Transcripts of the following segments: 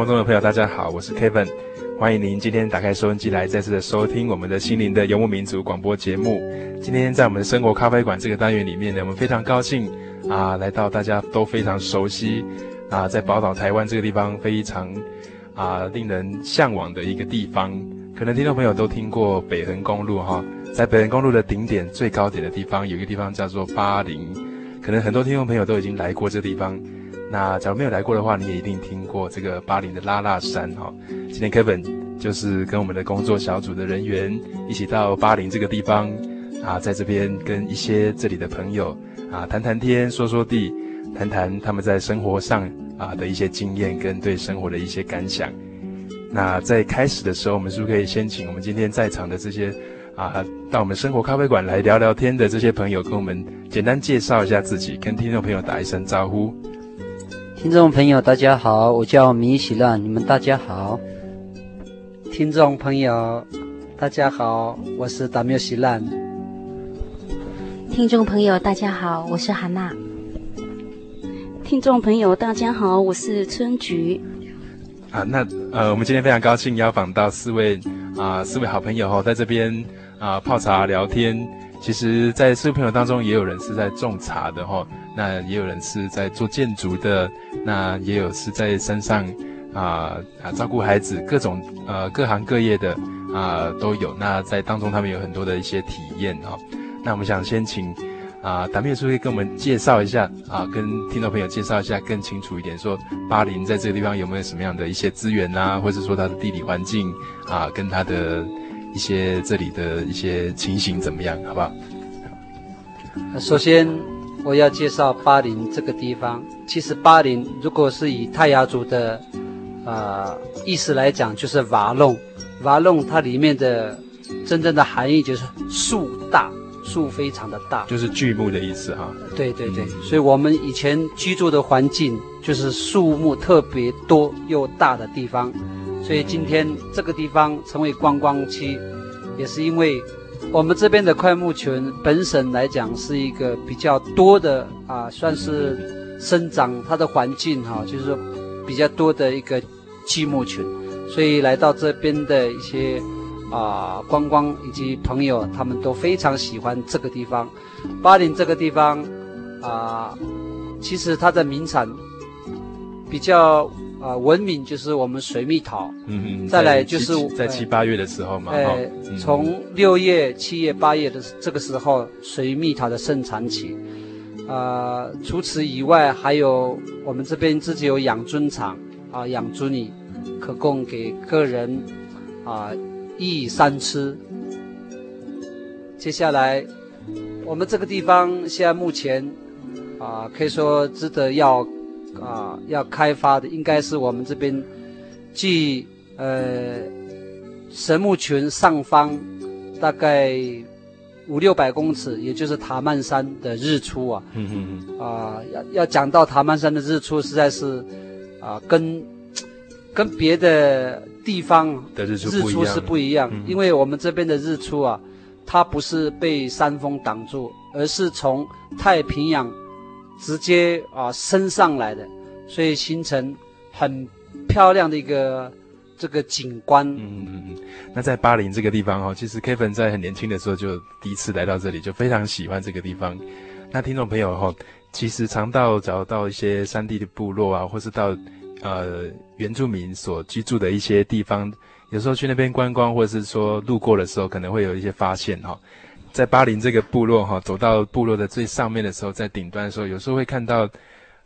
空中的朋友，大家好，我是 Kevin，欢迎您今天打开收音机来再次的收听我们的心灵的游牧民族广播节目。今天在我们的生活咖啡馆这个单元里面呢，我们非常高兴啊，来到大家都非常熟悉啊，在宝岛台湾这个地方非常啊令人向往的一个地方。可能听众朋友都听过北横公路哈，在北横公路的顶点最高点的地方，有一个地方叫做巴陵，可能很多听众朋友都已经来过这个地方。那假如没有来过的话，你也一定听过这个巴黎的拉拉山哈。今天 Kevin 就是跟我们的工作小组的人员一起到巴黎这个地方啊，在这边跟一些这里的朋友啊谈谈天、说说地，谈谈他们在生活上啊的一些经验跟对生活的一些感想。那在开始的时候，我们是不是可以先请我们今天在场的这些啊到我们生活咖啡馆来聊聊天的这些朋友，跟我们简单介绍一下自己，跟听众朋友打一声招呼。听众朋友，大家好，我叫米喜乐，你们大家好。听众朋友，大家好，我是达缪喜兰。听众朋友，大家好，我是韩娜。听众朋友，大家好，我是春菊。啊，那呃，我们今天非常高兴邀访到四位啊，四位好朋友哈，在这边啊泡茶聊天。其实，在四位朋友当中，也有人是在种茶的哈。那也有人是在做建筑的，那也有是在山上啊啊照顾孩子，各种呃各行各业的啊都有。那在当中，他们有很多的一些体验哈。那我们想先请啊达咩叔跟我们介绍一下啊，跟听众朋友介绍一下更清楚一点，说巴林在这个地方有没有什么样的一些资源啊，或者说它的地理环境啊，跟它的一些这里的一些情形怎么样，好不好？首先。我要介绍巴林这个地方。其实巴林如果是以泰雅族的，呃意思来讲，就是瓦弄。瓦弄它里面的真正的含义就是树大，树非常的大，就是巨木的意思哈。对对对，所以我们以前居住的环境就是树木特别多又大的地方。所以今天这个地方成为观光区，也是因为。我们这边的桧木群本省来讲是一个比较多的啊，算是生长它的环境哈、就是比较多的一个巨木群，所以来到这边的一些啊观光以及朋友，他们都非常喜欢这个地方。巴陵这个地方啊，其实它的名产比较。啊，闻名就是我们水蜜桃，嗯嗯，再来就是在七八月的时候嘛，哎，从六月、七月、八月的这个时候，水蜜桃的盛产期。啊，除此以外，还有我们这边自己有养尊场啊，养尊你，可供给客人啊一三吃。接下来，我们这个地方现在目前啊，可以说值得要。啊，要开发的应该是我们这边，距呃神木群上方大概五六百公尺，也就是塔曼山的日出啊。嗯嗯嗯。啊，要要讲到塔曼山的日出，实在是啊，跟跟别的地方的日出是不一样，嗯、因为我们这边的日出啊，它不是被山峰挡住，而是从太平洋直接啊升上来的，所以形成很漂亮的一个。这个景观，嗯嗯嗯，那在巴林这个地方哈，其实 Kevin 在很年轻的时候就第一次来到这里，就非常喜欢这个地方。那听众朋友哈，其实常到找到一些山地的部落啊，或是到呃原住民所居住的一些地方，有时候去那边观光，或者是说路过的时候，可能会有一些发现哈。在巴林这个部落哈，走到部落的最上面的时候，在顶端的时候，有时候会看到。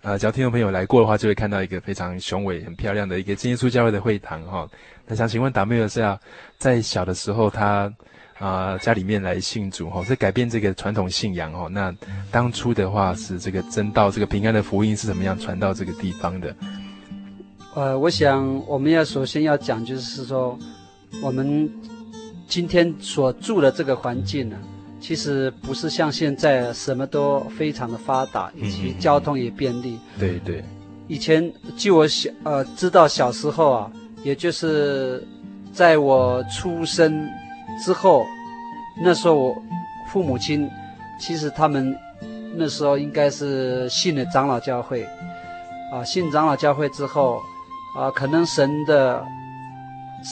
呃，只要听众朋友来过的话，就会看到一个非常雄伟、很漂亮的一个真耶稣教会的会堂哈。那想请问达妹尔是要在小的时候他啊、家里面来信主哈，是改变这个传统信仰哈。那当初的话是这个真道、这个平安的福音是怎么样传到这个地方的？呃，我想我们要首先要讲，就是说我们今天所住的这个环境呢。其实不是像现在什么都非常的发达，以及交通也便利。嗯、对对。以前据我小呃知道小时候啊，也就是在我出生之后，那时候我父母亲其实他们那时候应该是信了长老教会，啊，信长老教会之后啊，可能神的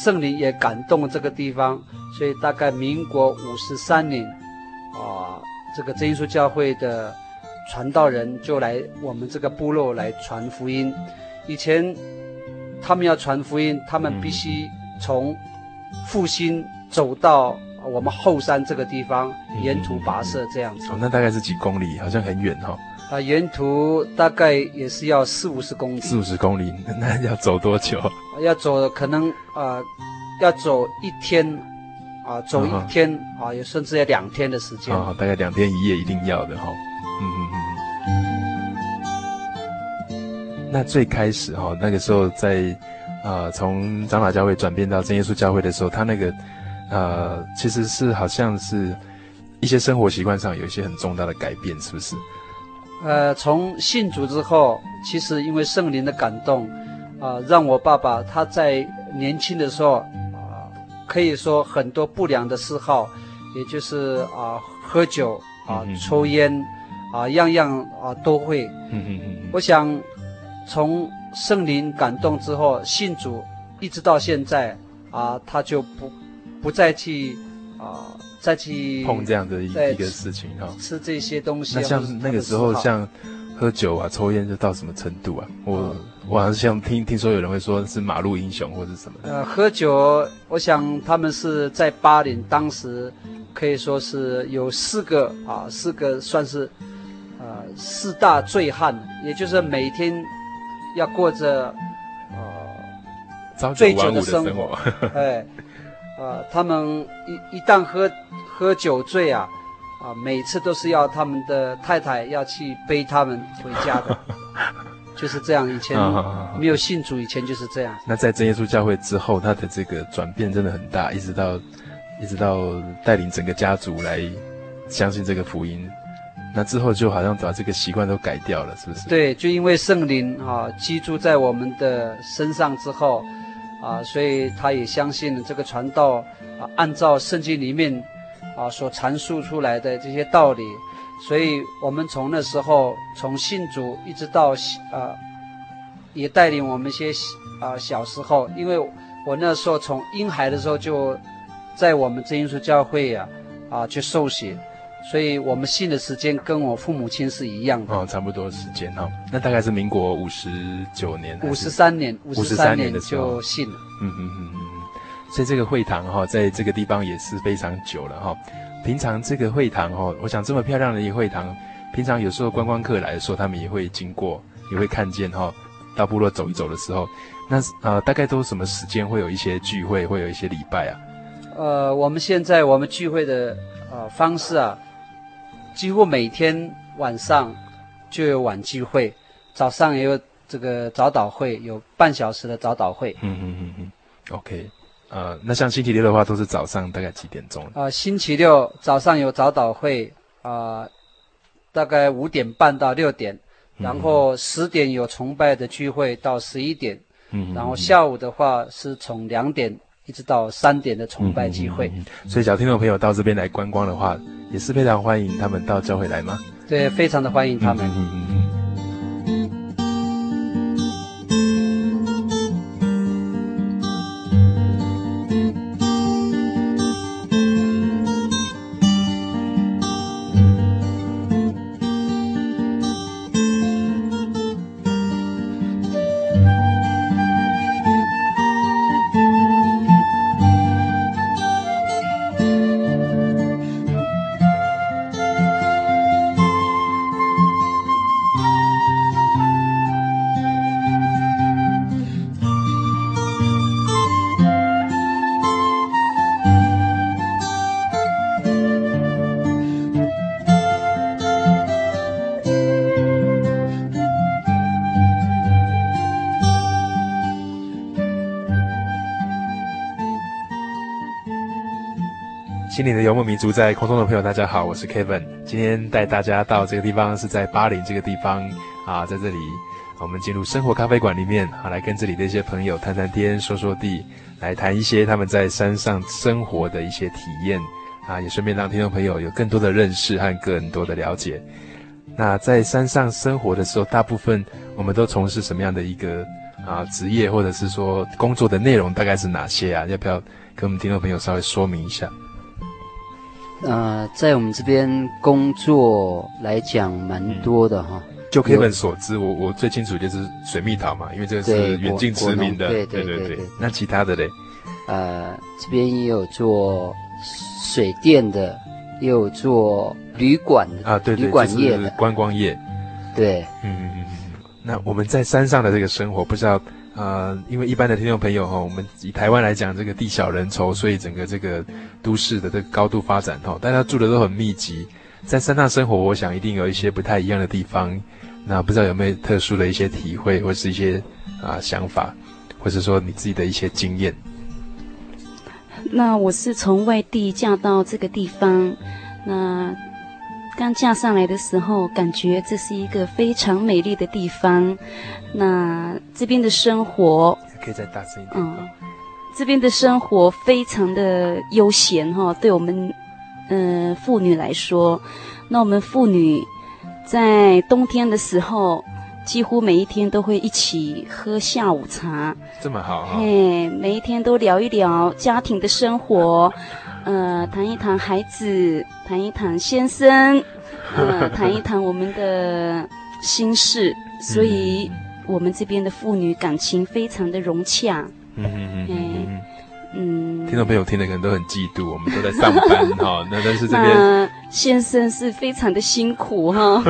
圣灵也感动了这个地方，所以大概民国五十三年。啊，这个真耶稣教会的传道人就来我们这个部落来传福音。以前他们要传福音，他们必须从复兴走到我们后山这个地方，沿途跋涉这样子。哦，那大概是几公里？好像很远哈。啊，沿途大概也是要四五十公里。四五十公里，那要走多久？要走可能啊，要走一天。啊，走一天、哦、啊，也甚至要两天的时间。啊、哦，大概两天一夜一定要的哈、哦。嗯嗯嗯。那最开始哈、哦，那个时候在，呃，从长老教会转变到真耶稣教会的时候，他那个，呃，其实是好像是一些生活习惯上有一些很重大的改变，是不是？呃，从信主之后，其实因为圣灵的感动，啊、呃，让我爸爸他在年轻的时候。可以说很多不良的嗜好，也就是啊喝酒啊、嗯、抽烟啊样样啊都会。嗯嗯嗯。我想从圣灵感动之后信主，一直到现在啊，他就不不再去啊再去碰这样的一一个事情哈。吃这些东西。那像那个时候像喝酒啊抽烟，就到什么程度啊？我。嗯我好像听听说有人会说是马路英雄或者什么的。呃，喝酒，我想他们是在巴林，当时可以说是有四个啊，四个算是呃四大醉汉，也就是每天要过着呃醉酒的生活。哎，呃，他们一一旦喝喝酒醉啊，啊，每次都是要他们的太太要去背他们回家的。就是这样，以前没有信主，以前就是这样。那在真耶稣教会之后，他的这个转变真的很大，一直到，一直到带领整个家族来相信这个福音。那之后就好像把这个习惯都改掉了，是不是？对，就因为圣灵啊居住在我们的身上之后，啊，所以他也相信这个传道啊，按照圣经里面啊所阐述出来的这些道理。所以，我们从那时候从信主一直到呃，也带领我们一些啊、呃、小时候，因为我那时候从婴孩的时候就在我们真耶稣教会呀啊，啊去受洗，所以我们信的时间跟我父母亲是一样的哦，差不多时间哈、哦。那大概是民国五十九年，五十三年，五十三年的时候就信了。嗯嗯嗯嗯，所以这个会堂哈、哦，在这个地方也是非常久了哈、哦。平常这个会堂哦，我想这么漂亮的一个会堂，平常有时候观光客来的时候，他们也会经过，也会看见哈、哦。到部落走一走的时候，那呃，大概都什么时间会有一些聚会，会有一些礼拜啊？呃，我们现在我们聚会的呃方式啊，几乎每天晚上就有晚聚会，早上也有这个早祷会，有半小时的早祷会。嗯嗯嗯嗯，OK。呃，那像星期六的话，都是早上大概几点钟？啊、呃，星期六早上有早祷会，啊、呃，大概五点半到六点，然后十点有崇拜的聚会到十一点，嗯，然后下午的话是从两点一直到三点的崇拜聚会。嗯、所以，小听众朋友到这边来观光的话，也是非常欢迎他们到教会来吗？对，非常的欢迎他们。嗯嗯心灵的游牧民族，在空中的朋友，大家好，我是 Kevin。今天带大家到这个地方，是在巴林这个地方啊，在这里，我们进入生活咖啡馆里面啊，来跟这里的一些朋友谈谈天，说说地，来谈一些他们在山上生活的一些体验啊，也顺便让听众朋友有更多的认识和更多的了解。那在山上生活的时候，大部分我们都从事什么样的一个啊职业，或者是说工作的内容大概是哪些啊？要不要跟我们听众朋友稍微说明一下？呃，在我们这边工作来讲，蛮多的哈。就 Kevin 所知，我我最清楚就是水蜜桃嘛，因为这个是远近驰名的。对对对对，那其他的嘞？呃，这边也有做水电的，也有做旅馆的啊，对对，旅馆业的观光业。对，嗯嗯嗯。那我们在山上的这个生活，不知道。呃，因为一般的听众朋友哈，我们以台湾来讲，这个地小人稠，所以整个这个都市的这个高度发展哈，大家住的都很密集，在山上生活，我想一定有一些不太一样的地方。那不知道有没有特殊的一些体会，或是一些啊、想法，或者说你自己的一些经验？那我是从外地嫁到这个地方，那。刚嫁上来的时候，感觉这是一个非常美丽的地方。那这边的生活可以再大声一点。嗯，这边的生活非常的悠闲哈，对我们嗯、呃、妇女来说，那我们妇女在冬天的时候，几乎每一天都会一起喝下午茶。这么好哈。嘿，每一天都聊一聊家庭的生活。呃，谈一谈孩子，谈一谈先生，呃，谈一谈我们的心事，所以我们这边的妇女感情非常的融洽。嗯嗯嗯嗯，听众朋友听的可能都很嫉妒，我们都在上班哈，那但是这边先生是非常的辛苦哈。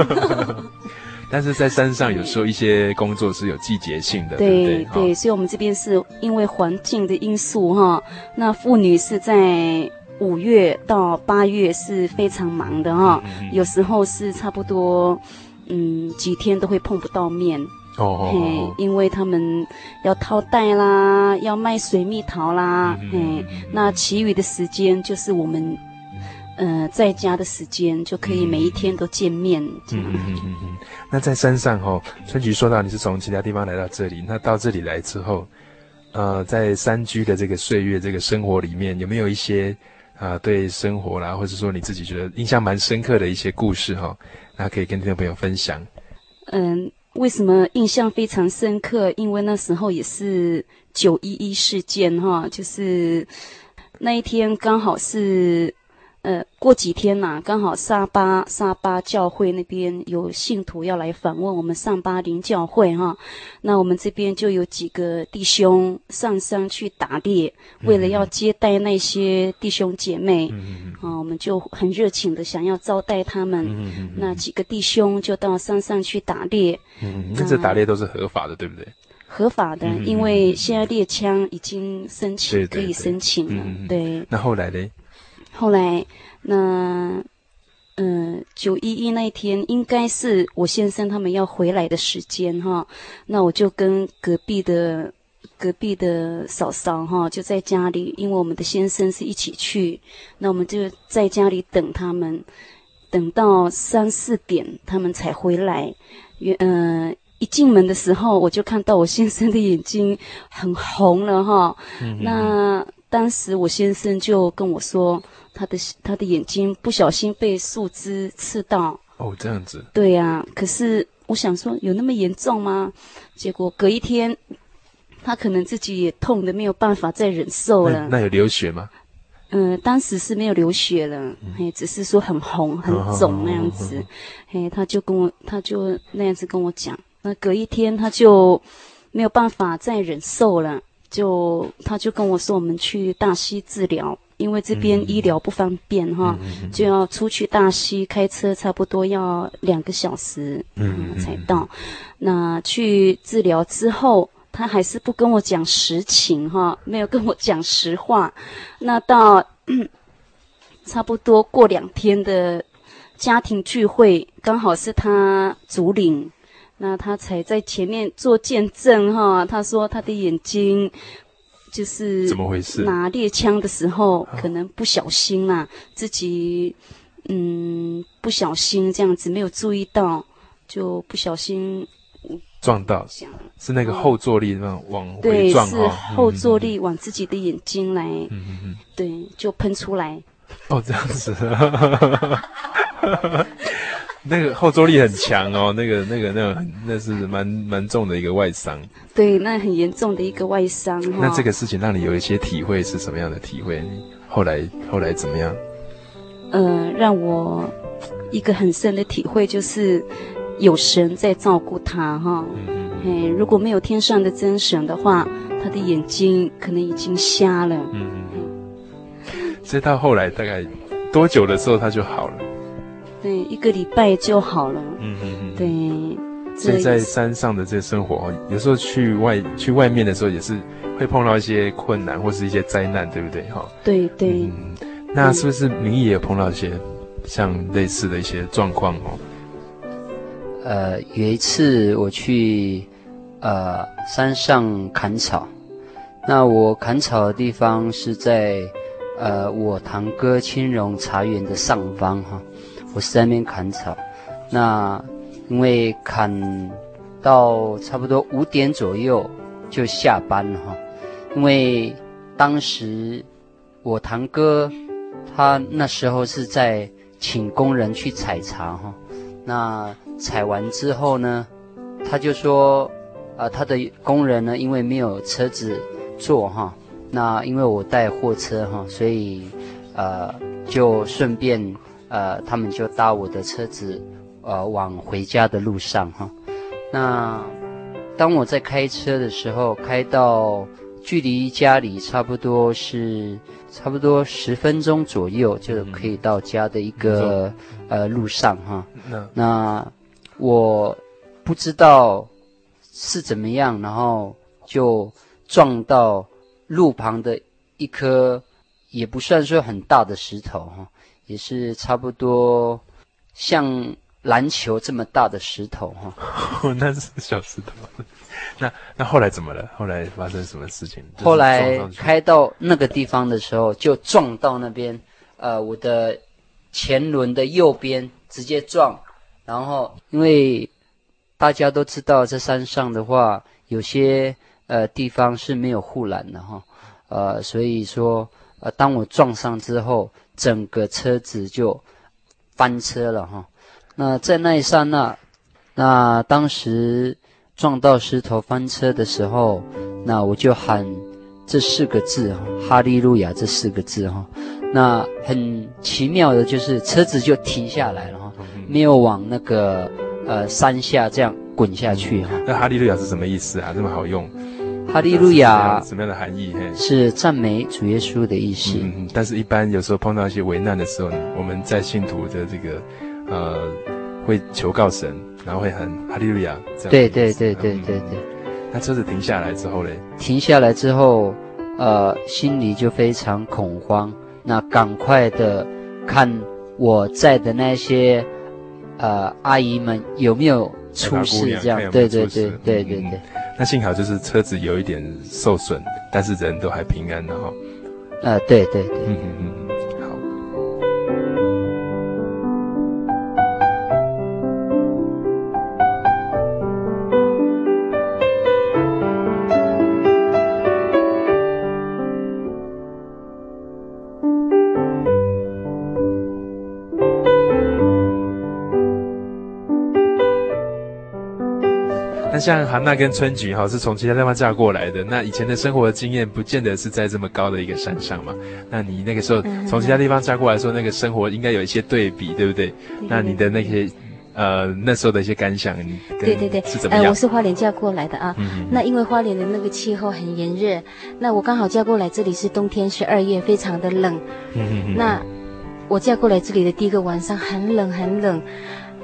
但是在山上有时候一些工作是有季节性的，对对对，对，所以我们这边是因为环境的因素哈，那妇女是在。五月到八月是非常忙的哈，嗯，有时候是差不多，嗯，几天都会碰不到面哦，嘿，哦，因为他们要套袋啦，要卖水蜜桃啦，嗯，嘿，那其余的时间就是我们，呃，在家的时间就可以每一天都见面。嗯嗯嗯嗯。那在山上哈，春菊说到你是从其他地方来到这里，那到这里来之后，呃，在山居的这个岁月这个生活里面，有没有一些？啊，对生活啦，或者说你自己觉得印象蛮深刻的一些故事哈，那可以跟听众朋友分享。嗯，为什么印象非常深刻？因为那时候也是九一一事件哈，就是那一天刚好是。呃，过几天呐、啊，刚好沙巴沙巴教会那边有信徒要来访问我们上巴林教会哈，那我们这边就有几个弟兄上山去打猎，为了要接待那些弟兄姐妹，嗯、啊，我们就很热情的想要招待他们，嗯、那几个弟兄就到山上去打猎，嗯，那这打猎都是合法的，对不对？合法的，因为现在猎枪已经申请，可以申请了，嗯、对。那后来呢？后来，那，嗯，九一一那一天，应该是我先生他们要回来的时间哈。那我就跟隔壁的隔壁的嫂嫂哈，就在家里，因为我们的先生是一起去，那我们就在家里等他们，等到三四点他们才回来。嗯、一进门的时候，我就看到我先生的眼睛很红了哈。嗯、那当时我先生就跟我说，他的他的眼睛不小心被树枝刺到。哦，这样子。对呀、啊，可是我想说，有那么严重吗？结果隔一天，他可能自己也痛得没有办法再忍受了。那，那有流血吗？嗯、呃，当时是没有流血了，嗯、嘿，只是说很红、很肿那样子。哦、嘿，他就跟我，他就那样子跟我讲。那隔一天，他就没有办法再忍受了，就他就跟我说，我们去大溪治疗。因为这边医疗不方便哈，就要出去大溪开车，差不多要两个小时嗯才到。那去治疗之后，他还是不跟我讲实情哈，没有跟我讲实话。那到差不多过两天的家庭聚会，刚好是他主领，那他才在前面做见证哈。他说他的眼睛。就是怎么回事？拿猎枪的时候，可能不小心啦，自己嗯不小心这样子没有注意到，就不小心撞到，是那个后坐力那种往回撞，对，是后坐力往自己的眼睛来，对，就喷出来。哦，这样子。那个后坐力很强哦，那个、那个、那个，那是蛮蛮重的一个外伤。对，那很严重的一个外伤。那这个事情让你有一些体会是什么样的体会？后来后来怎么样？呃，让我一个很深的体会就是有神在照顾他哈。嗯嗯嗯。如果没有天上的真神的话，他的眼睛可能已经瞎了。嗯嗯嗯。所以到后来大概多久的时候他就好了？对，一个礼拜就好了。嗯嗯嗯。对。所以在山上的这个生活，有时候去外去外面的时候，也是会碰到一些困难或是一些灾难，对不对？哈。对对。嗯。那是不是明义也有碰到一些像类似的一些状况哦？呃，有一次我去呃山上砍草，那我砍草的地方是在呃我堂哥青榕茶园的上方哈。我是在那边砍草，那因为砍到差不多五点左右就下班了哈，因为当时我堂哥他那时候是在请工人去采茶哈，那采完之后呢，他就说啊、他的工人呢因为没有车子坐哈，那因为我带货车哈，所以呃就顺便。呃，他们就搭我的车子，呃，往回家的路上哈。那当我在开车的时候，开到距离家里差不多是差不多十分钟左右就可以到家的一个、嗯、呃路上哈。嗯、那我不知道是怎么样，然后就撞到路旁的一颗也不算说很大的石头哈。也是差不多像篮球这么大的石头哈，哦，那是小石头。那那后来怎么了？后来发生什么事情？后来开到那个地方的时候，就撞到那边，呃，我的前轮的右边直接撞。然后因为大家都知道，在山上的话，有些呃地方是没有护栏的哈，呃，所以说呃，当我撞上之后。整个车子就翻车了哈，那在那一刹那，那当时撞到石头翻车的时候，那我就喊这四个字哈，哈利路亚这四个字哈，那很奇妙的就是车子就停下来了哈，没有往那个呃山下这样滚下去哈。那哈利路亚是什么意思啊？这么好用？哈利路亚什么样的含义？嘿，是赞美主耶稣的意思。嗯，但是一般有时候碰到一些危难的时候，我们在信徒的这个呃会求告神，然后会喊哈利路亚这样。对对对对对对。那车子停下来之后嘞？停下来之后，呃，心里就非常恐慌。那赶快的看我在的那些呃阿姨们有没有出事？这样，对对对对对对。那幸好就是车子有一点受损，但是人都还平安的哈。呃，对对对，嗯嗯嗯。像韩娜跟春菊哈是从其他地方嫁过来的，那以前的生活的经验不见得是在这么高的一个山上嘛。那你那个时候从其他地方嫁过来说，那个生活应该有一些对比，对不对？那你的那些呃那时候的一些感想，对对对，是怎么样？呃，我是花莲嫁过来的啊。嗯、那因为花莲的那个气候很炎热，那我刚好嫁过来这里是冬天十二月，非常的冷。嗯、那我嫁过来这里的第一个晚上很冷很冷。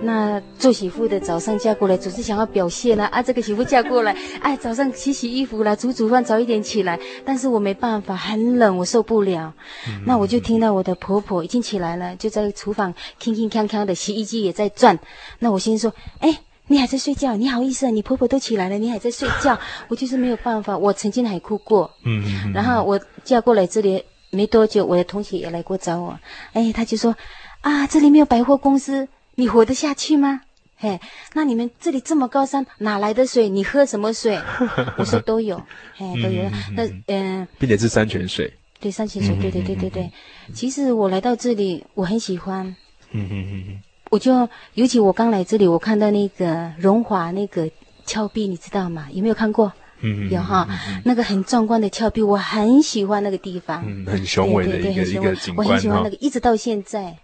那做媳妇的早上嫁过来，总是想要表现啦啊，啊，这个媳妇嫁过来，哎，早上洗洗衣服啦，煮煮饭，早一点起来。但是我没办法，很冷，我受不了。嗯、那我就听到我的婆婆已经起来了，就在厨房吭吭锵锵的，洗衣机也在转。那我先说，哎，你还在睡觉？你好意思啊？你婆婆都起来了，你还在睡觉？我就是没有办法。我曾经还哭过。嗯嗯嗯。然后我嫁过来这里没多久，我的同学也来过找我，哎，他就说，啊，这里没有百货公司。你活得下去吗？嘿，那你们这里这么高山，哪来的水？你喝什么水？我说都有，嘿，都有。那嗯，并且是山泉水。对，山泉水，对对对对对。其实我来到这里，我很喜欢。嗯嗯嗯嗯。我就尤其我刚来这里，我看到那个荣华那个峭壁，你知道吗？有没有看过？嗯嗯。有哈，那个很壮观的峭壁，我很喜欢那个地方。嗯，很雄伟的一个一个景观。我很喜欢那个，一直到现在。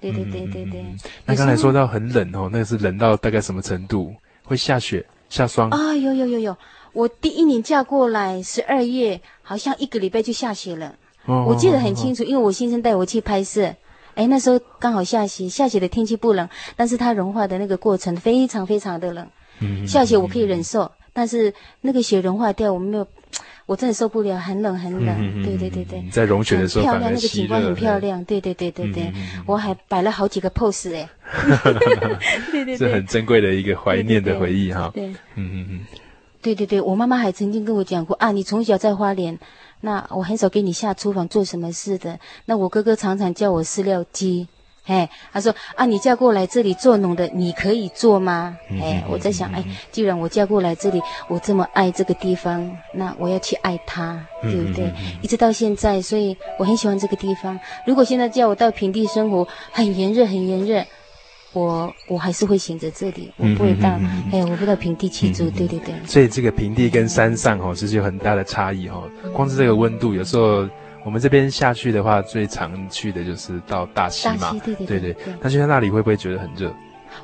对对对对对，那刚才说到很冷哦，那个是冷到大概什么程度？会下雪、下霜啊？有有有有，我第一年嫁过来十二月，好像一个礼拜就下雪了。我记得很清楚，因为我先生带我去拍摄，哎，那时候刚好下雪，下雪的天气不冷，但是它融化的那个过程非常非常的冷。下雪我可以忍受，但是那个雪融化掉，我们没有。我真的受不了，很冷很冷。嗯、对对对对，在融雪的时候，漂亮，那个景观很漂亮。对对对对对，嗯、我还摆了好几个 pose 哎。对对对，是很珍贵的一个怀念的回忆哈。对，嗯嗯嗯。对对对，我妈妈还曾经跟我讲过啊，你从小在花莲，那我很少给你下厨房做什么事的。那我哥哥常常叫我饲料机。哎，他说啊，你嫁过来这里做农的，你可以做吗？哎，我在想，哎，既然我嫁过来这里，我这么爱这个地方，那我要去爱它，对不对？一直到现在，所以我很喜欢这个地方。如果现在叫我到平地生活，很炎热，很炎热，我我还是会选择这里，我不会到，哎，我不到平地去住，对对对。所以这个平地跟山上哦，其实有很大的差异哦。光是这个温度，有时候。我们这边下去的话，最常去的就是到大溪嘛。大溪，对对对，对对。那去到那里会不会觉得很热？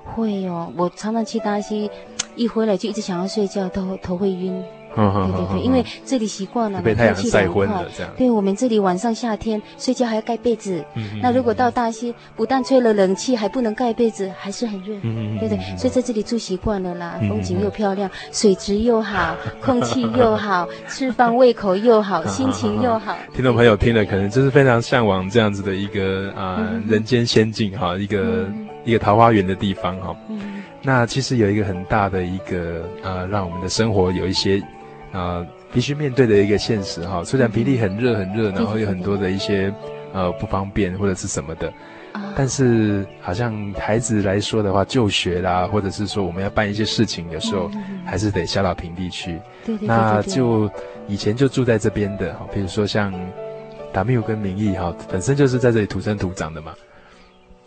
会哦，我常常去大溪，一回来就一直想要睡觉，头头会晕。对对对，因为这里习惯了，被太阳晒昏了这样。对，我们这里晚上夏天睡觉还要盖被子。嗯。那如果到大溪，不但吹了冷气，还不能盖被子，还是很热。嗯。对对，所以在这里住习惯了啦，风景又漂亮，水质又好，空气又好，吃饭胃口又好，心情又好。听众朋友听了可能就是非常向往这样子的一个啊人间仙境哈，一个一个桃花源的地方哈。嗯。那其实有一个很大的一个啊，让我们的生活有一些。啊、呃，必须面对的一个现实哈。虽然平地很热很热，然后有很多的一些呃不方便或者是什么的，但是好像孩子来说的话，就学啦，或者是说我们要办一些事情，有时候还是得下到平地去。对对。那就以前就住在这边的哈，比如说像达缪跟明义哈，本身就是在这里土生土长的嘛，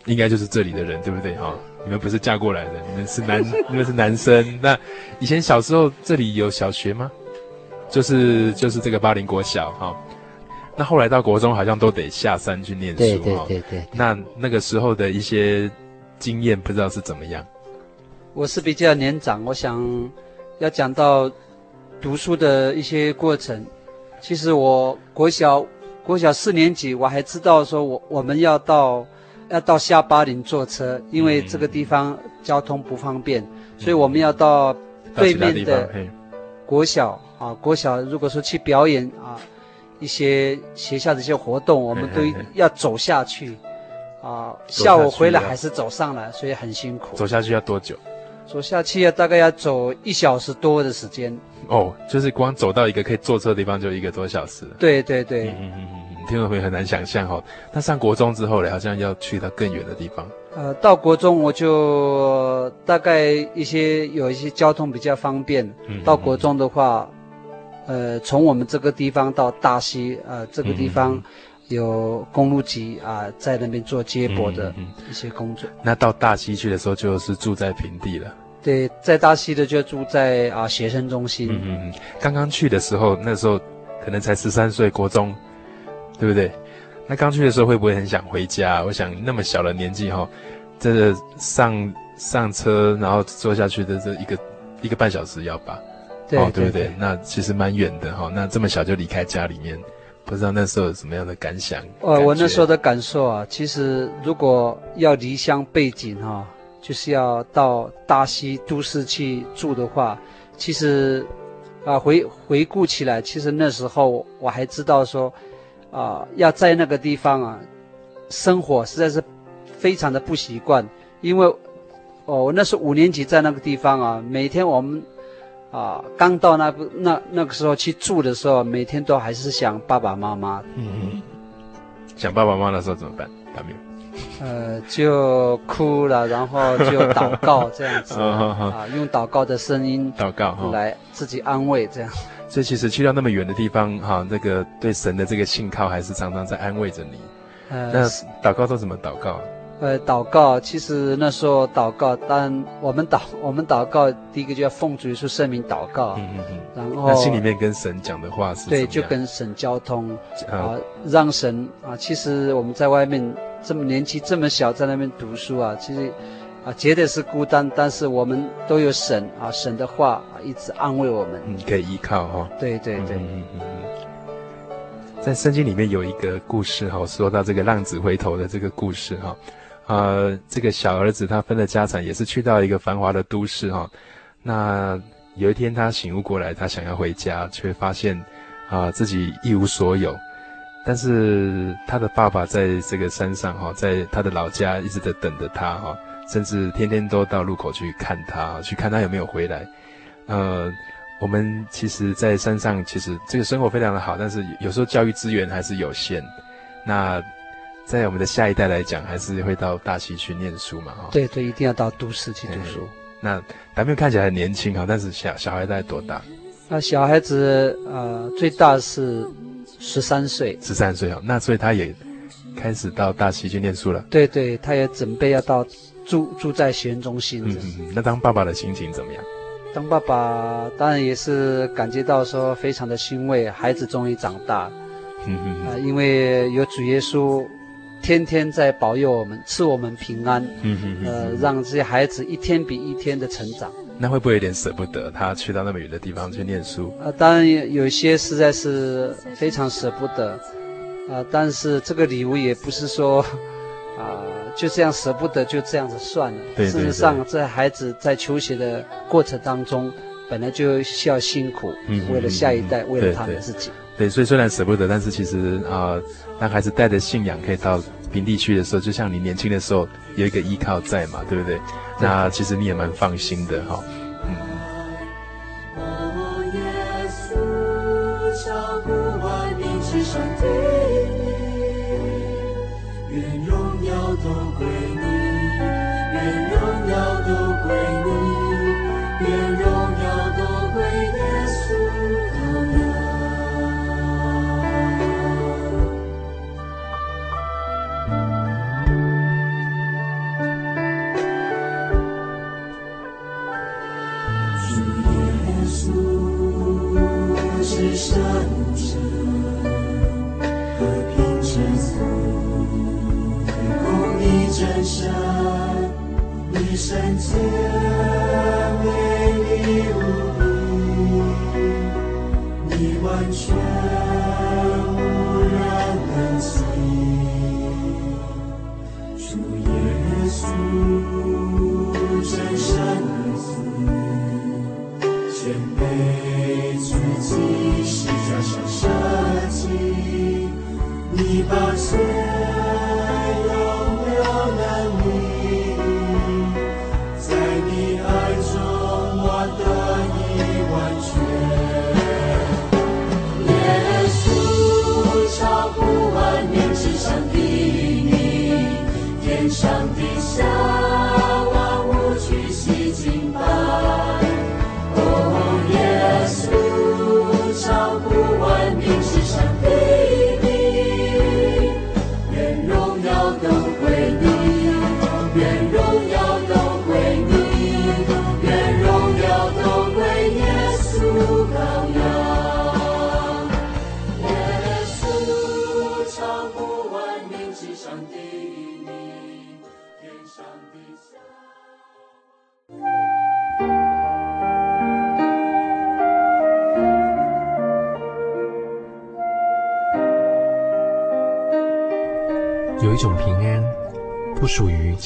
应该就是这里的人，对不对哈？你们不是嫁过来的，你们是男，你们是男生。那以前小时候这里有小学吗？就是就是这个巴林国小哈，那后来到国中好像都得下山去念书哈。对对对对。那那个时候的一些经验不知道是怎么样。我是比较年长，我想要讲到读书的一些过程。其实我国小国小四年级，我还知道说我我们要到要到下巴林坐车，因为这个地方交通不方便，所以我们要到对面的国小。啊，国小如果说去表演啊，一些学校的一些活动，我们都要走下去，啊，下午回来还是走上来，所以很辛苦。走下去要多久？走下去要，大概要走一小时多的时间。哦，就是光走到一个可以坐车的地方就一个多小时。对对对。嗯嗯嗯嗯，听众朋友很难想象哈、哦。那上国中之后呢，好像要去到更远的地方。呃，到国中我就大概一些有一些交通比较方便。嗯。到国中的话，呃，从我们这个地方到大溪，呃，这个地方有公路局啊，在那边做接驳的一些工作。那到大溪去的时候，就是住在平地了。对，在大溪的就住在啊学生中心。嗯嗯，刚刚去的时候，那时候可能才十三岁，国中，对不对？那刚去的时候会不会很想回家？我想那么小的年纪哈，这个上上车然后坐下去的这一个一个半小时要吧？对，哦，对不对？那其实蛮远的哈。那这么小就离开家里面，不知道那时候有什么样的感想？呃，我那时候的感受啊，其实如果要离乡背井哈。就是要到大溪都市去住的话，其实，啊，回回顾起来，其实那时候我还知道说，啊，要在那个地方啊，生活实在是非常的不习惯，因为，哦，我那时候五年级在那个地方啊，每天我们，啊，刚到那个那那个时候去住的时候，每天都还是想爸爸妈妈。嗯嗯。想爸爸妈妈的时候怎么办？有没有。呃，就哭了，然后就祷告这样子啊，用祷告的声音祷告来自己安慰这样。所以其实去到那么远的地方哈，那个对神的这个信靠还是常常在安慰着你。呃，那祷告都怎么祷告？呃，祷告其实那时候祷告，但我们祷 我们祷告，第一个就要奉主耶稣圣名祷告，嗯嗯嗯，然后那心里面跟神讲的话是对，就跟神交通啊，让神啊，其实我们在外面这么年纪这么小，在那边读书啊，其实啊，觉得是孤单，但是我们都有神啊，神的话啊，一直安慰我们，嗯，可以依靠哈，对对对，嗯嗯嗯，在圣经里面有一个故事哈，说到这个浪子回头的这个故事哈。呃，这个小儿子他分了家产，也是去到一个繁华的都市哈、那有一天他醒悟过来，他想要回家，却发现啊、自己一无所有。但是他的爸爸在这个山上哈、在他的老家一直在等着他哈、甚至天天都到路口去看他，去看他有没有回来。呃，我们其实，在山上其实这个生活非常的好，但是有时候教育资源还是有限。那。在我们的下一代来讲，还是会到大溪去念书嘛？哈，对对，一定要到都市去读书。那男朋友看起来很年轻哈，但是小小孩大概多大？那小孩子呃，最大是十三岁。十三岁哈，那所以他也开始到大溪去念书了。对对，他也准备要到住住在学院中心。嗯嗯，那当爸爸的心情怎么样？当爸爸当然也是感觉到说非常的欣慰，孩子终于长大。嗯嗯啊，因为有主耶稣。天天在保佑我们，赐我们平安，嗯哼，哼，呃，让这些孩子一天比一天的成长。那会不会有点舍不得他去到那么远的地方去念书？啊、呃，当然有，有些实在是非常舍不得，啊、呃，但是这个礼物也不是说，啊、呃，就这样舍不得就这样子算了。对对对。事实上，这孩子在求学的过程当中，本来就需要辛苦，嗯，为了下一代，嗯、为了他们自己。对，对，对，所以虽然舍不得，但是其实啊。呃当孩子带着信仰可以到平地去的时候，就像你年轻的时候有一个依靠在嘛，对不对？那其实你也蛮放心的哈。在你完全。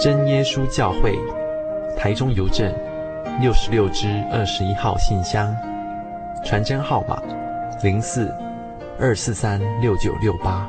真耶稣教会，台中邮政六十六支二十一号信箱，传真号码零四二四三六九六八。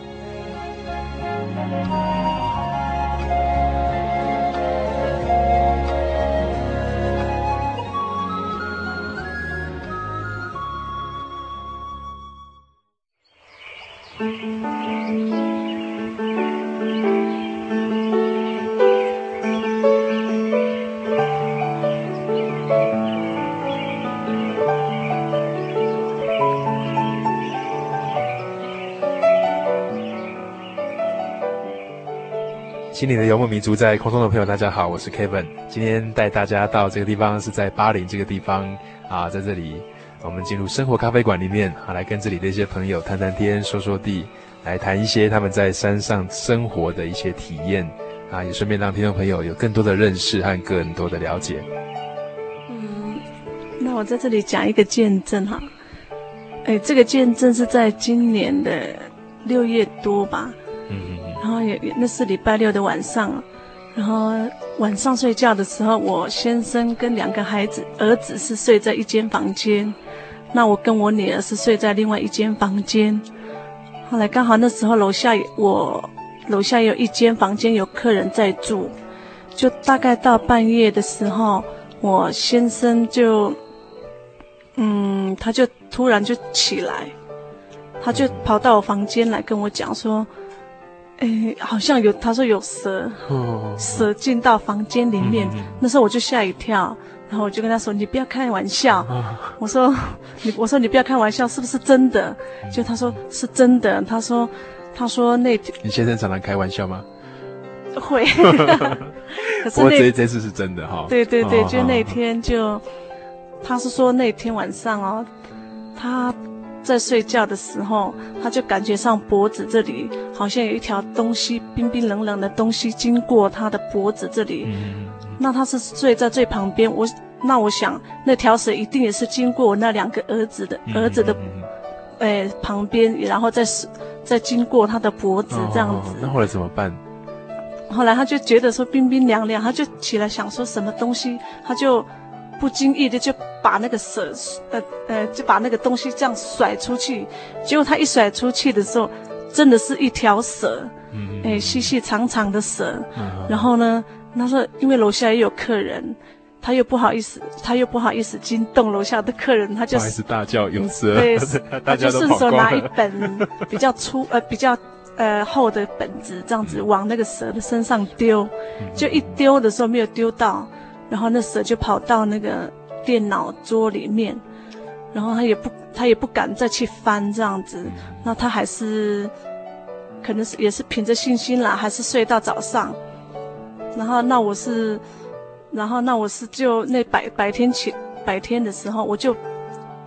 心灵的游牧民族，在空中的朋友，大家好，我是 Kevin。今天带大家到这个地方，是在巴林这个地方啊，在这里，我们进入生活咖啡馆里面啊，来跟这里的一些朋友谈谈天，说说地，来谈一些他们在山上生活的一些体验啊，也顺便让听众朋友有更多的认识和更多的了解。嗯，那我在这里讲一个见证哈，哎，这个见证是在今年的六月多吧。然后也那是礼拜六的晚上，然后晚上睡觉的时候，我先生跟两个孩子，儿子是睡在一间房间，那我跟我女儿是睡在另外一间房间。后来刚好那时候楼下我楼下有一间房间有客人在住，就大概到半夜的时候，我先生就，嗯，他就突然就起来，他就跑到我房间来跟我讲说。哎，好像有，他说有蛇，哦、蛇进到房间里面。嗯、那时候我就吓一跳，然后我就跟他说：“你不要开玩笑。哦”我说：“你，我说你不要开玩笑，是不是真的？”就他说是真的。他说：“他说那天你先生常常开玩笑吗？”会。可是那这这次是真的哈。对对对，哦、就那天就，他是说那天晚上哦，他在睡觉的时候，他就感觉上脖子这里好像有一条东西冰冰冷冷的东西经过他的脖子这里。嗯、那他是睡在最旁边，我那我想那条蛇一定也是经过我那两个儿子的儿子的，哎、呃、旁边，然后再再经过他的脖子这样子。哦、那后来怎么办？后来他就觉得说冰冰凉凉，他就起来想说什么东西，他就。不经意的就把那个蛇，呃呃，就把那个东西这样甩出去，结果他一甩出去的时候，真的是一条蛇，嗯，哎，细细长长的蛇。嗯，然后呢，他说因为楼下也有客人，他又不好意思，他又不好意思惊动楼下的客人，他就不好意思大叫有蛇，对，他就顺手拿一本比较粗呃比较呃厚的本子，这样子往那个蛇的身上丢，就一丢的时候没有丢到。然后那蛇就跑到那个电脑桌里面，然后他也不他也不敢再去翻这样子，那他还是可能是也是凭着信心啦，还是睡到早上。然后那我是，然后那我是就那白白天起白天的时候，我就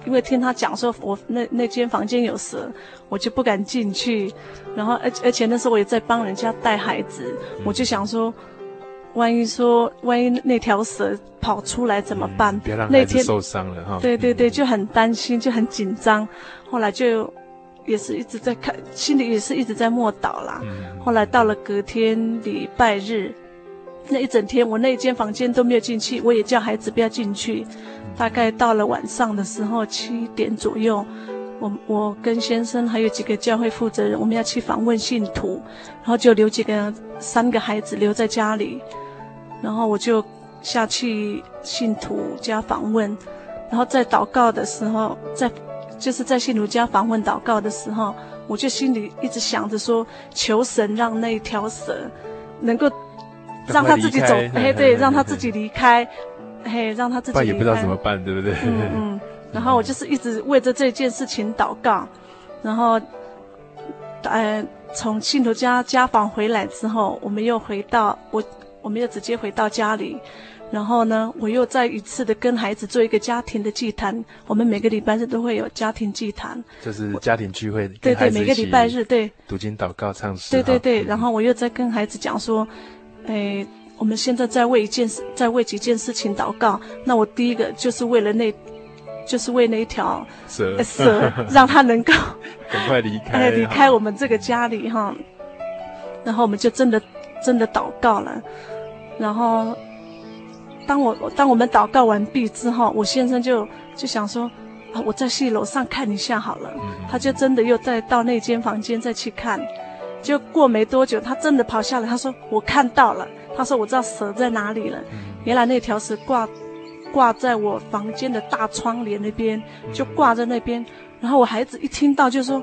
因为听他讲说我那那间房间有蛇，我就不敢进去。然后而而且那时候我也在帮人家带孩子，我就想说。万一说，万一那条蛇跑出来怎么办？别让孩子受伤了哈。对对对，就很担心，就很紧张。后来就也是一直在看，心里也是一直在默祷啦。后来到了隔天礼拜日，那一整天我那间房间都没有进去，我也叫孩子不要进去。大概到了晚上的时候七点左右，我我跟先生还有几个教会负责人，我们要去访问信徒，然后就留几个三个孩子留在家里。然后我就下去信徒家访问，然后在祷告的时候，在就是在信徒家访问祷告的时候，我就心里一直想着说，求神让那一条蛇能够让他自己走，嘿，对，让他自己离开，嘿，让他自己离开。也不知道怎么办，对不对？嗯嗯。然后我就是一直为着这件事情祷告，然后，呃，从信徒家家访回来之后，我们又回到我。我们又直接回到家里，然后呢，我又再一次的跟孩子做一个家庭的祭坛。我们每个礼拜日都会有家庭祭坛，就是家庭聚会。对对，每个礼拜日对。读经、祷告、唱诗。对对对，然后我又在跟孩子讲说，哎，我们现在在为一件事，在为几件事情祷告。那我第一个就是为了那，就是为那一条蛇，蛇 让他能够 赶快离开，哎，离开我们这个家里哈。然后我们就真的真的祷告了。然后，当我当我们祷告完毕之后，我先生就就想说，啊，我再去楼上看一下好了。他就真的又再到那间房间再去看，就过没多久，他真的跑下来，他说我看到了，他说我知道蛇在哪里了。原来那条蛇挂挂在我房间的大窗帘那边，就挂在那边。然后我孩子一听到就说。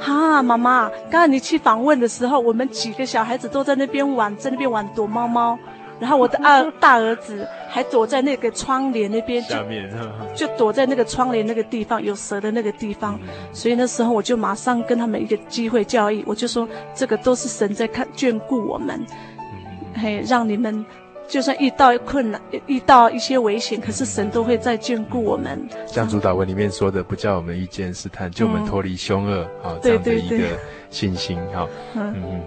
哈，妈妈，刚刚你去访问的时候，我们几个小孩子都在那边玩，在那边玩躲猫猫，然后我的二大儿子还躲在那个窗帘那边，下面就就躲在那个窗帘那个地方有蛇的那个地方，所以那时候我就马上跟他们一个机会教育，我就说这个都是神在看眷顾我们，嘿，让你们。就算遇到困难，遇到一些危险，可是神都会再眷顾我们。像主导文里面说的，不叫我们遇见试探，就我们脱离凶恶，啊，这样的一个信心，哈，嗯嗯嗯。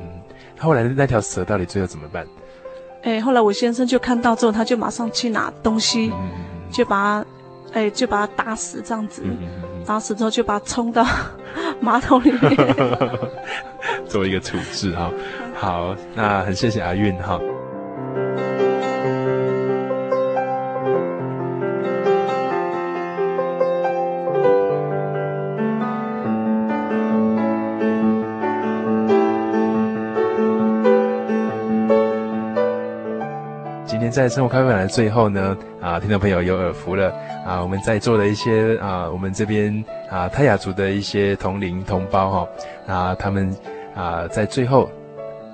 后来那条蛇到底最后怎么办？哎，后来我先生就看到之后，他就马上去拿东西，就把，哎，就把他打死，这样子，打死之后就把他冲到马桶里面，做一个处置，哈。好，那很谢谢阿韵，哈。在生活咖啡馆的最后呢，啊，听众朋友有耳福了啊！我们在座的一些啊，我们这边啊泰雅族的一些同龄同胞哈啊，他们啊在最后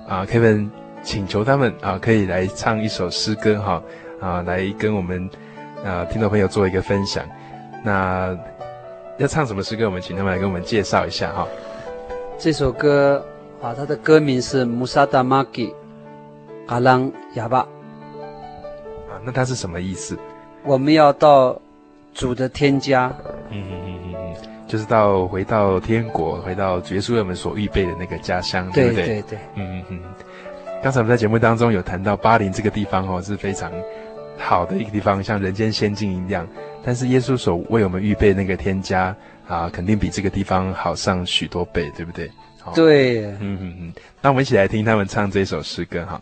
啊，Kevin 请求他们啊，可以来唱一首诗歌哈啊，来跟我们啊听众朋友做一个分享。那要唱什么诗歌？我们请他们来跟我们介绍一下哈。这首歌啊，它的歌名是《穆萨达玛吉阿朗亚巴》。那它是什么意思？我们要到主的天家。嗯嗯嗯嗯。嗯，就是到回到天国，回到耶稣为我们所预备的那个家乡，对不对？对对对，嗯嗯嗯。刚才我们在节目当中有谈到巴林这个地方哦，是非常好的一个地方，像人间仙境一样。但是耶稣所为我们预备那个天家啊，肯定比这个地方好上许多倍，对不对？对，嗯嗯嗯。那我们一起来听他们唱这首诗歌哈。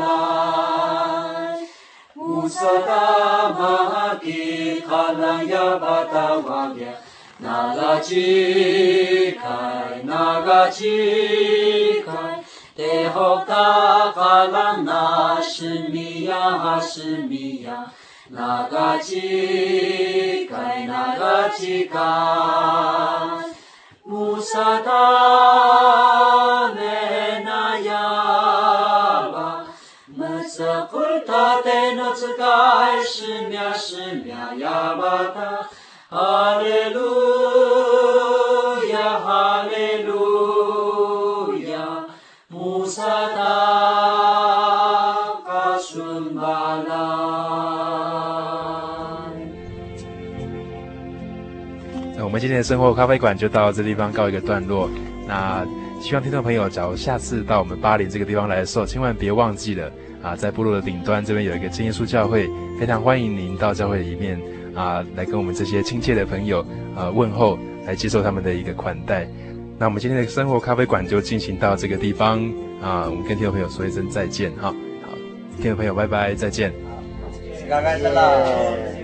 来，穆萨达玛吉卡兰亚巴达てほたからなすみやはすみや。ながちかいながちか。むさめなやば。むさくたてのつかいすみゃすみゃやばた。ハレルー今天的生活咖啡馆就到这地方告一个段落。那希望听众朋友，假如下次到我们巴林这个地方来的时候，千万别忘记了啊，在部落的顶端这边有一个真耶稣教会，非常欢迎您到教会里面啊，来跟我们这些亲切的朋友啊问候，来接受他们的一个款待。那我们今天的生活咖啡馆就进行到这个地方啊，我们跟听众朋友说一声再见哈。好，听众朋友，拜拜，再见。好，谢谢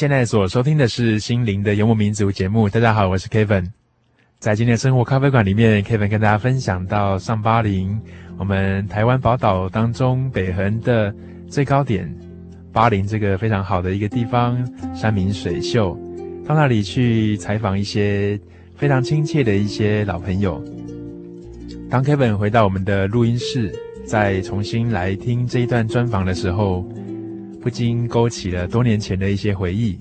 现在所收听的是《心灵的游牧民族》节目。大家好，我是 Kevin。在今天的生活咖啡馆里面，Kevin 跟大家分享到上巴林，我们台湾宝岛当中北横的最高点巴林这个非常好的一个地方，山明水秀。到那里去采访一些非常亲切的一些老朋友。当 Kevin 回到我们的录音室，再重新来听这一段专访的时候，不禁勾起了多年前的一些回忆。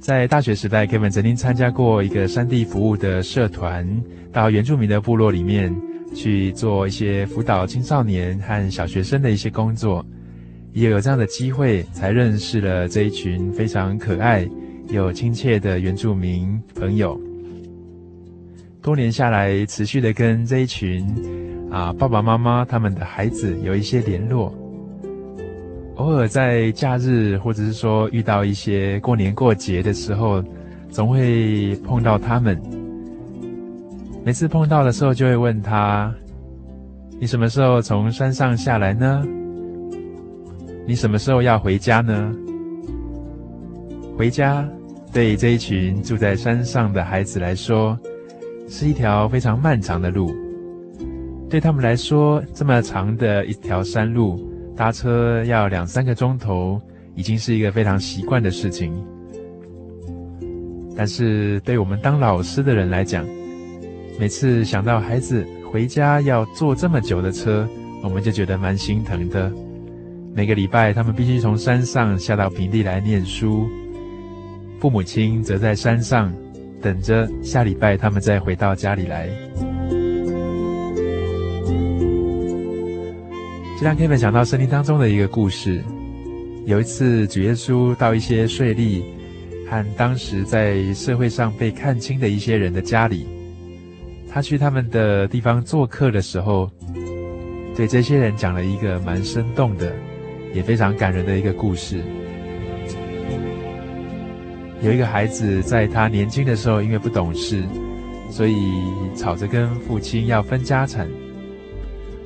在大学时代，Kevin 曾经参加过一个山地服务的社团，到原住民的部落里面去做一些辅导青少年和小学生的一些工作。也有这样的机会，才认识了这一群非常可爱又亲切的原住民朋友。多年下来，持续的跟这一群啊爸爸妈妈他们的孩子有一些联络。偶尔在假日，或者是说遇到一些过年过节的时候，总会碰到他们。每次碰到的时候，就会问他：“你什么时候从山上下来呢？你什么时候要回家呢？回家对这一群住在山上的孩子来说，是一条非常漫长的路。对他们来说，这么长的一条山路，搭车要两三个钟头，已经是一个非常习惯的事情。但是，对我们当老师的人来讲，每次想到孩子回家要坐这么久的车，我们就觉得蛮心疼的。每个礼拜，他们必须从山上下到平地来念书，父母亲则在山上等着下礼拜他们再回到家里来。这让 Kevin 想到圣经当中的一个故事。有一次，主耶稣到一些税吏和当时在社会上被看轻的一些人的家里，他去他们的地方做客的时候，对这些人讲了一个蛮生动的。也非常感人的一个故事。有一个孩子，在他年轻的时候，因为不懂事，所以吵着跟父亲要分家产。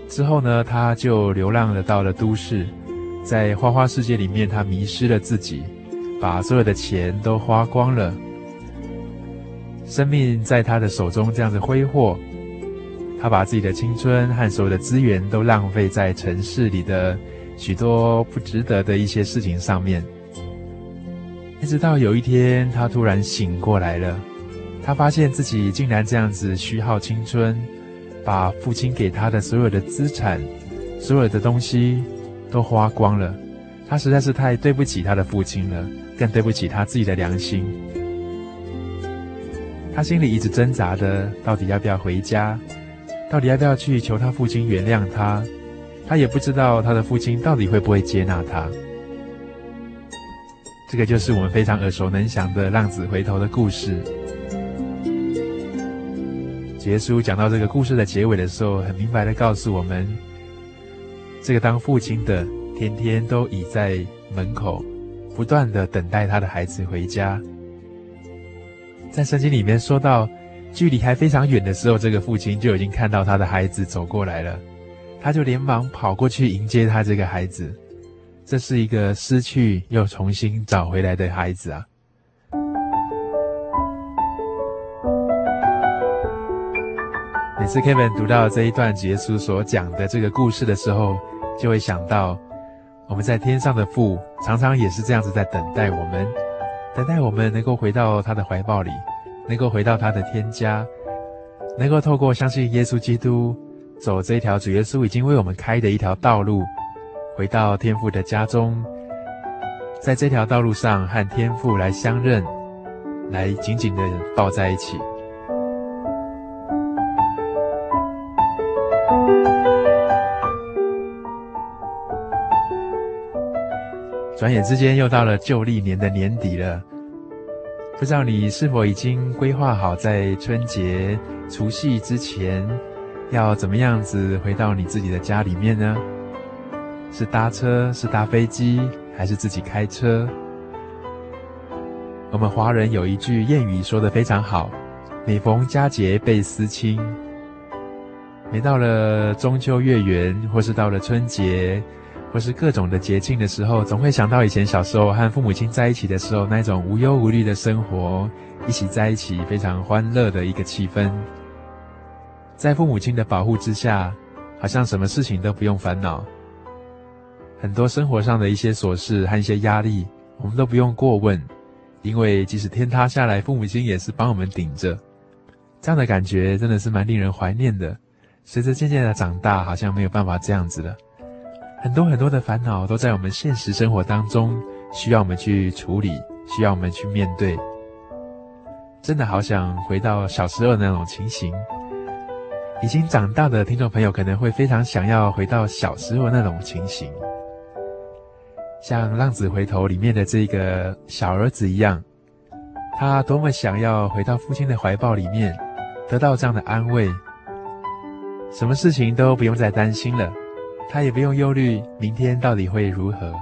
之后呢，他就流浪了到了都市，在花花世界里面，他迷失了自己，把所有的钱都花光了。生命在他的手中这样子挥霍，他把自己的青春和所有的资源都浪费在城市里的。许多不值得的一些事情上面，一直到有一天，他突然醒过来了。他发现自己竟然这样子虚耗青春，把父亲给他的所有的资产、所有的东西都花光了。他实在是太对不起他的父亲了，更对不起他自己的良心。他心里一直挣扎的，到底要不要回家？到底要不要去求他父亲原谅他？他也不知道他的父亲到底会不会接纳他。这个就是我们非常耳熟能详的浪子回头的故事。耶稣讲到这个故事的结尾的时候，很明白的告诉我们：这个当父亲的天天都倚在门口，不断的等待他的孩子回家。在圣经里面说到，距离还非常远的时候，这个父亲就已经看到他的孩子走过来了。他就连忙跑过去迎接他这个孩子，这是一个失去又重新找回来的孩子啊！每次 Kevin 读到这一段耶稣所讲的这个故事的时候，就会想到我们在天上的父常常也是这样子在等待我们，等待我们能够回到他的怀抱里，能够回到他的天家，能够透过相信耶稣基督。走这条主耶稣已经为我们开的一条道路，回到天父的家中，在这条道路上和天父来相认，来紧紧的抱在一起。转眼之间又到了旧历年的年底了，不知道你是否已经规划好在春节除夕之前，要怎么样子回到你自己的家里面呢？是搭车，是搭飞机，还是自己开车？我们华人有一句谚语说得非常好：“每逢佳节倍思亲。”每到了中秋月圆，或是到了春节，或是各种的节庆的时候，总会想到以前小时候和父母亲在一起的时候，那种无忧无虑的生活，一起在一起非常欢乐的一个气氛。在父母亲的保护之下，好像什么事情都不用烦恼。很多生活上的一些琐事和一些压力，我们都不用过问，因为即使天塌下来，父母亲也是帮我们顶着。这样的感觉真的是蛮令人怀念的。随着渐渐的长大，好像没有办法这样子了。很多很多的烦恼都在我们现实生活当中，需要我们去处理，需要我们去面对。真的好想回到小时候那种情形。已经长大的听众朋友可能会非常想要回到小时候那种情形，像《浪子回头》里面的这个小儿子一样，他多么想要回到父亲的怀抱里面，得到这样的安慰，什么事情都不用再担心了，他也不用忧虑明天到底会如何，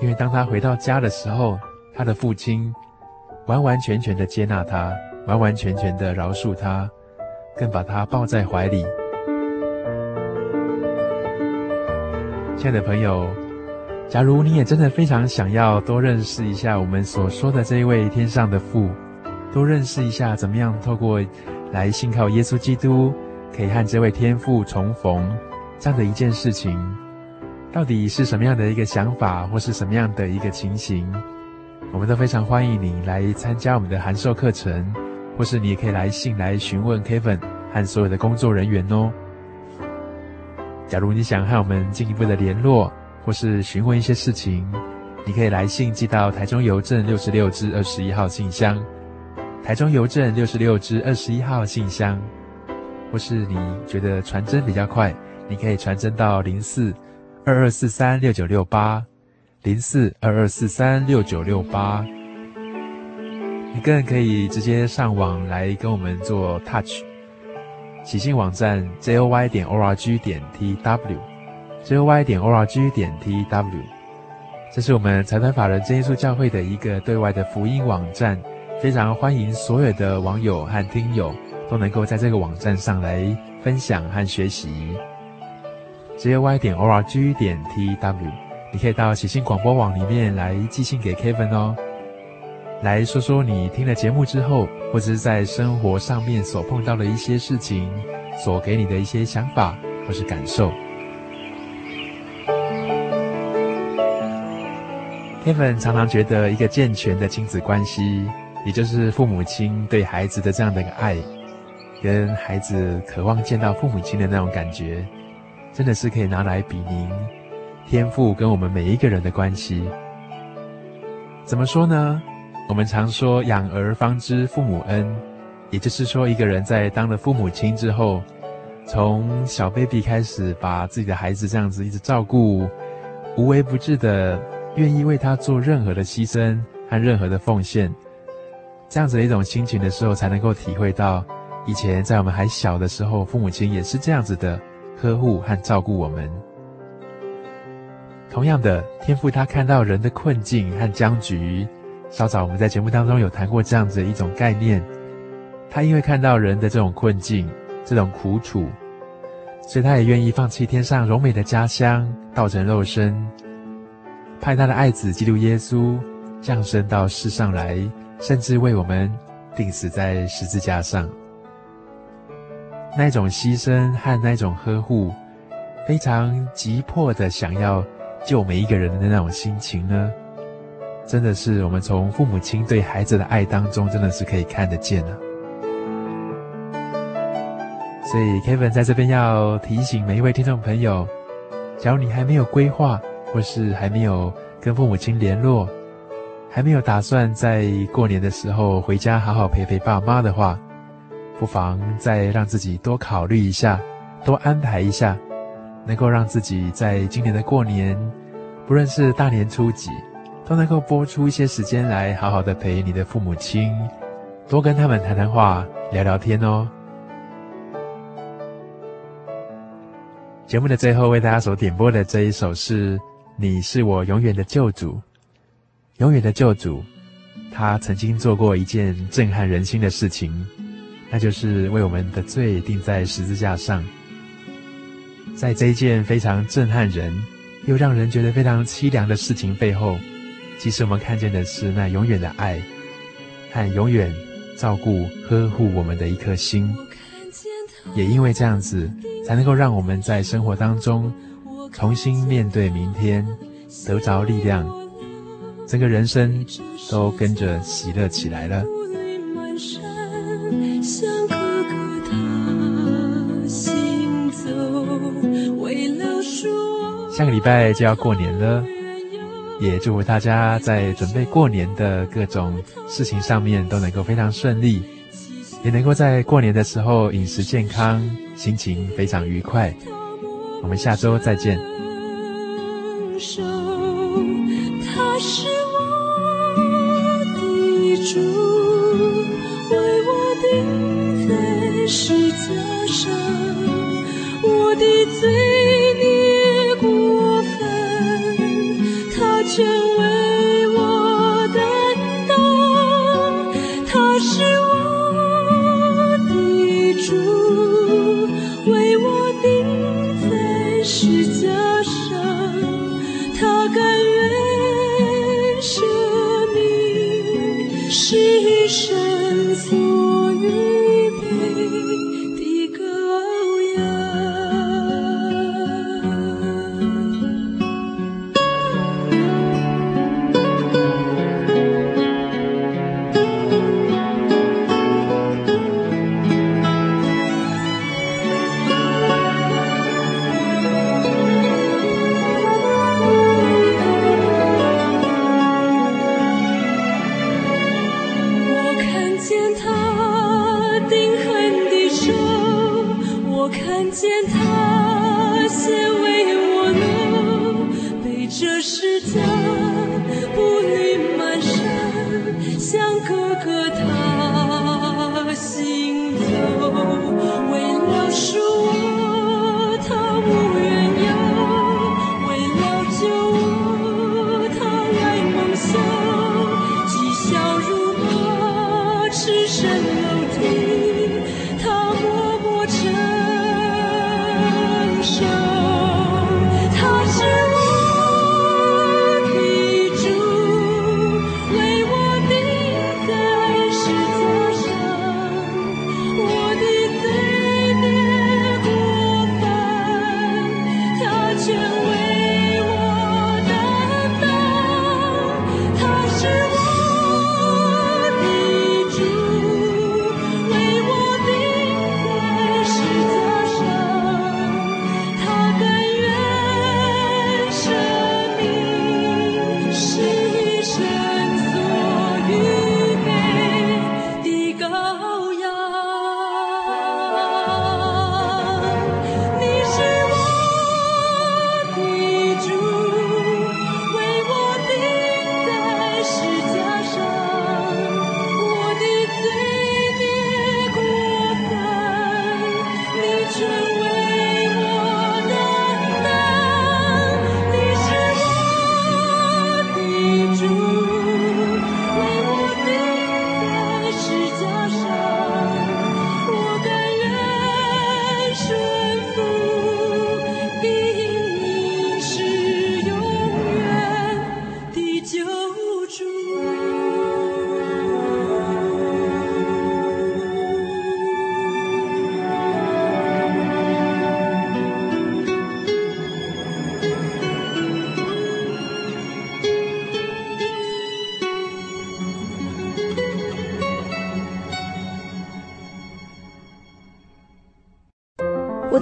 因为当他回到家的时候，他的父亲完完全全的接纳他，完完全全的饶恕他。更把他抱在怀里。亲爱的朋友，假如你也真的非常想要多认识一下我们所说的这一位天上的父，多认识一下怎么样透过来信靠耶稣基督，可以和这位天父重逢这样的一件事情，到底是什么样的一个想法，或是什么样的一个情形，我们都非常欢迎你来参加我们的函授课程，或是你也可以来信来询问 Kevin 和所有的工作人员哦。假如你想和我们进一步的联络，或是询问一些事情，你可以来信寄到台中邮政六十六支二十一号信箱，台中邮政六十六支二十一号信箱，或是你觉得传真比较快，你可以传真到零四二二四三六九六八，零四二二四三六九六八。你更可以直接上网来跟我们做 touch，喜信网站 joy 点 org 点 tw。joy 点 org 点 tw，这是我们财团法人真耶稣教会的一个对外的福音网站，非常欢迎所有的网友和听友都能够在这个网站上来分享和学习。J y 点 o r g 点 t w，你可以到喜信广播网里面来寄信给 Kevin 哦，来说说你听了节目之后，或者是在生活上面所碰到的一些事情，所给你的一些想法或是感受。Kevin 常常觉得，一个健全的亲子关系，也就是父母亲对孩子的这样的一个爱，跟孩子渴望见到父母亲的那种感觉，真的是可以拿来比拟天赋跟我们每一个人的关系。怎么说呢？我们常说“养儿方知父母恩”，也就是说，一个人在当了父母亲之后，从小 baby 开始，把自己的孩子这样子一直照顾，无微不至的。愿意为他做任何的牺牲和任何的奉献，这样子的一种心情的时候，才能够体会到以前在我们还小的时候，父母亲也是这样子的呵护和照顾我们。同样的，天父他看到人的困境和僵局，稍早我们在节目当中有谈过这样子一种概念。他因为看到人的这种困境、这种苦楚，所以他也愿意放弃天上荣美的家乡，道成肉身。派他的爱子基督耶稣降生到世上来，甚至为我们钉死在十字架上。那种牺牲和那种呵护，非常急迫的想要救每一个人的那种心情呢，真的是我们从父母亲对孩子的爱当中，真的是可以看得见的。所以 Kevin 在这边要提醒每一位听众朋友，假如你还没有规划。或是还没有跟父母亲联络，还没有打算在过年的时候回家好好陪陪爸妈的话，不妨再让自己多考虑一下，多安排一下，能够让自己在今年的过年，不论是大年初几，都能够拨出一些时间来好好的陪你的父母亲，多跟他们谈谈话，聊聊天哦。节目的最后为大家所点播的这一首是。你是我永远的救主，永远的救主。他曾经做过一件震撼人心的事情，那就是为我们的罪钉在十字架上。在这一件非常震撼人，又让人觉得非常凄凉的事情背后，其实我们看见的是那永远的爱，和永远照顾呵护我们的一颗心。也因为这样子，才能够让我们在生活当中。重新面对明天，得着力量，整个人生都跟着喜乐起来了。下个礼拜就要过年了，也祝福大家在准备过年的各种事情上面都能够非常顺利，也能够在过年的时候饮食健康，心情非常愉快。我们下周再见。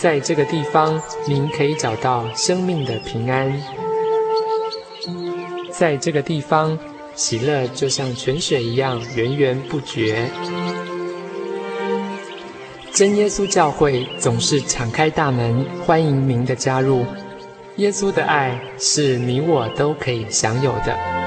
在这个地方，您可以找到生命的平安。在这个地方，喜乐就像泉水一样源源不绝。真耶稣教会总是敞开大门，欢迎您的加入。耶稣的爱是你我都可以享有的。